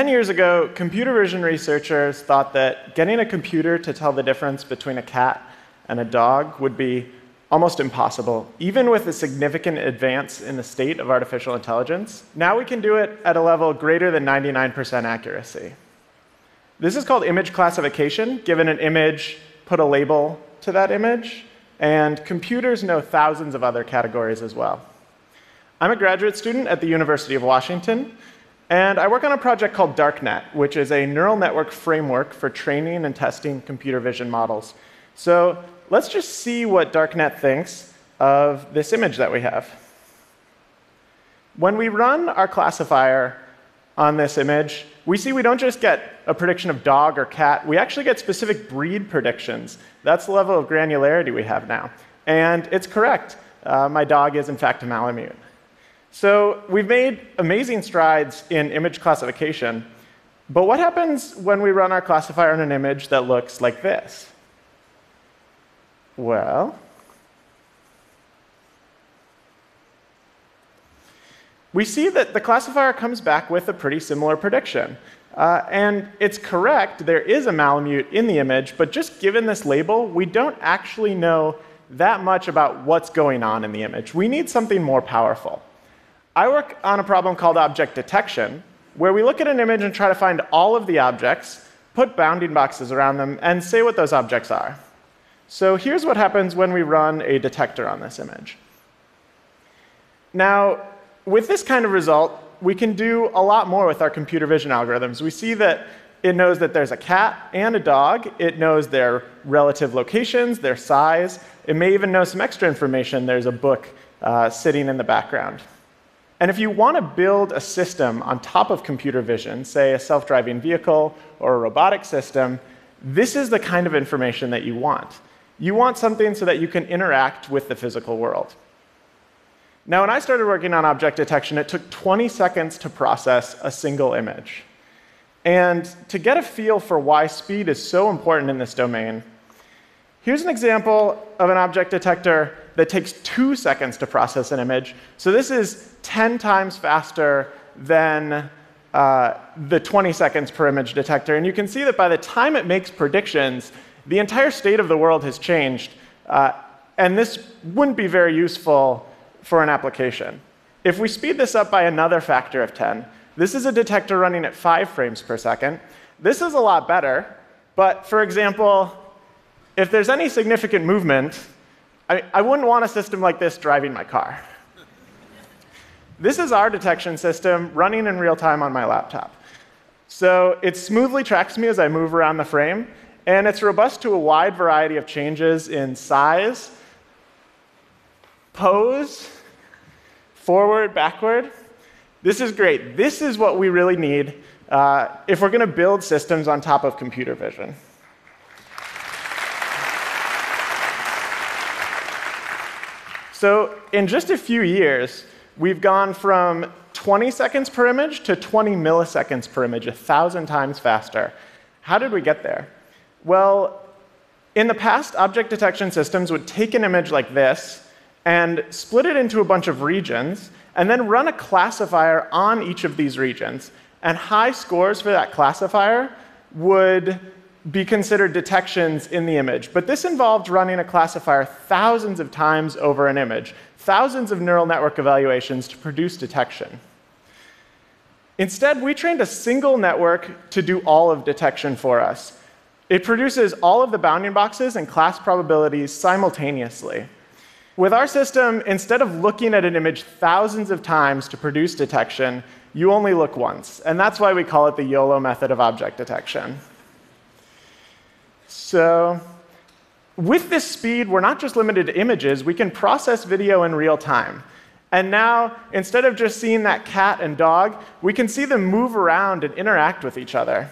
10 years ago, computer vision researchers thought that getting a computer to tell the difference between a cat and a dog would be almost impossible, even with a significant advance in the state of artificial intelligence. Now we can do it at a level greater than 99% accuracy. This is called image classification. Given an image, put a label to that image, and computers know thousands of other categories as well. I'm a graduate student at the University of Washington, and I work on a project called DarkNet, which is a neural network framework for training and testing computer vision models. So let's just see what DarkNet thinks of this image that we have. When we run our classifier on this image, we see we don't just get a prediction of dog or cat, we actually get specific breed predictions. That's the level of granularity we have now. And it's correct. Uh, my dog is, in fact, a Malamute. So we've made amazing strides in image classification. But what happens when we run our classifier on an image that looks like this? Well, we see that the classifier comes back with a pretty similar prediction. Uh, and it's correct, there is a Malamute in the image, but just given this label, we don't actually know that much about what's going on in the image. We need something more powerful. I work on a problem called object detection, where we look at an image and try to find all of the objects, put bounding boxes around them, and say what those objects are. So here's what happens when we run a detector on this image. Now, with this kind of result, we can do a lot more with our computer vision algorithms. We see that it knows that there's a cat and a dog. It knows their relative locations, their size. It may even know some extra information. There's a book uh, sitting in the background. And if you want to build a system on top of computer vision, say a self driving vehicle or a robotic system, this is the kind of information that you want. You want something so that you can interact with the physical world. Now, when I started working on object detection, it took 20 seconds to process a single image. And to get a feel for why speed is so important in this domain, here's an example of an object detector that takes two seconds to process an image. So this is 10 times faster than uh, the 20 seconds per image detector. And you can see that by the time it makes predictions, the entire state of the world has changed. Uh, and this wouldn't be very useful for an application. If we speed this up by another factor of 10, this is a detector running at 5 frames per second. This is a lot better, but for example, if there's any significant movement, I, I wouldn't want a system like this driving my car. this is our detection system running in real time on my laptop. So it smoothly tracks me as I move around the frame, and it's robust to a wide variety of changes in size, pose, forward, backward. This is great. This is what we really need uh, if we're going to build systems on top of computer vision. So in just a few years, we've gone from 20 seconds per image to 20 milliseconds per image, a thousand times faster. How did we get there? Well, in the past, object detection systems would take an image like this and split it into a bunch of regions, and then run a classifier on each of these regions. And high scores for that classifier would be considered detections in the image. But this involved running a classifier thousands of times over an image, thousands of neural network evaluations to produce detection. Instead, we trained a single network to do all of detection for us. It produces all of the bounding boxes and class probabilities simultaneously. With our system, instead of looking at an image thousands of times to produce detection, you only look once. And that's why we call it the YOLO method of object detection. So with this speed, we're not just limited to images, we can process video in real time. And now, instead of just seeing that cat and dog, we can see them move around and interact with each other.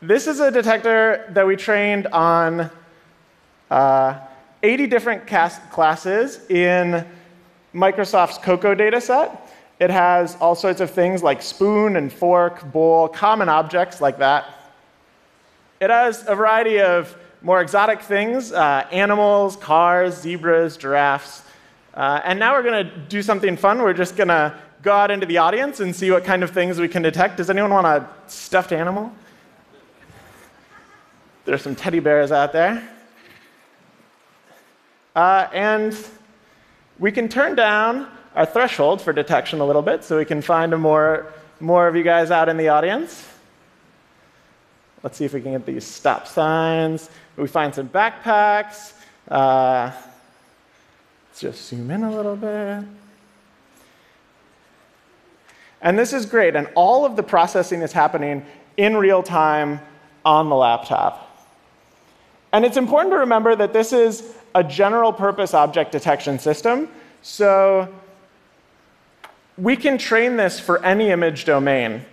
This is a detector that we trained on uh, 80 different classes in Microsoft's COCO dataset. It has all sorts of things like spoon and fork, bowl, common objects like that. It has a variety of more exotic things uh, animals, cars, zebras, giraffes. Uh, and now we're going to do something fun. We're just going to go out into the audience and see what kind of things we can detect. Does anyone want a stuffed animal? There's some teddy bears out there. Uh, and we can turn down our threshold for detection a little bit so we can find more, more of you guys out in the audience. Let's see if we can get these stop signs. We find some backpacks. Uh, let's just zoom in a little bit. And this is great. And all of the processing is happening in real time on the laptop. And it's important to remember that this is a general purpose object detection system. So we can train this for any image domain.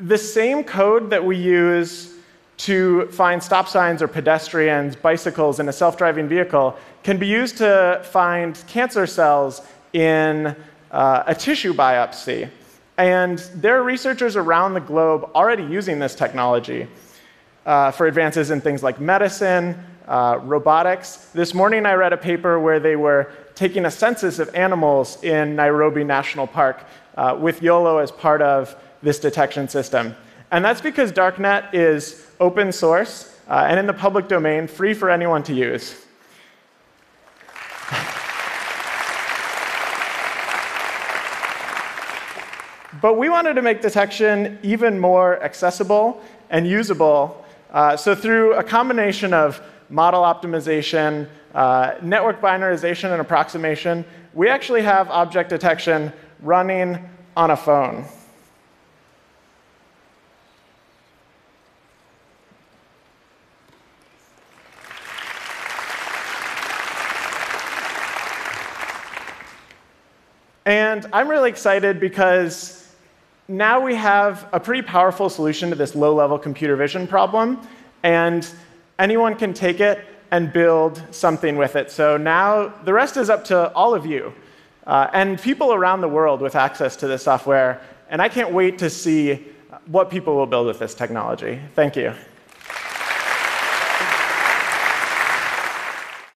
The same code that we use to find stop signs or pedestrians, bicycles in a self driving vehicle can be used to find cancer cells in uh, a tissue biopsy. And there are researchers around the globe already using this technology uh, for advances in things like medicine, uh, robotics. This morning I read a paper where they were taking a census of animals in Nairobi National Park uh, with YOLO as part of this detection system. And that's because Darknet is open source uh, and in the public domain, free for anyone to use. but we wanted to make detection even more accessible and usable. Uh, so, through a combination of model optimization, uh, network binarization, and approximation, we actually have object detection running on a phone. And I'm really excited because now we have a pretty powerful solution to this low level computer vision problem. And anyone can take it and build something with it. So now the rest is up to all of you uh, and people around the world with access to this software. And I can't wait to see what people will build with this technology. Thank you.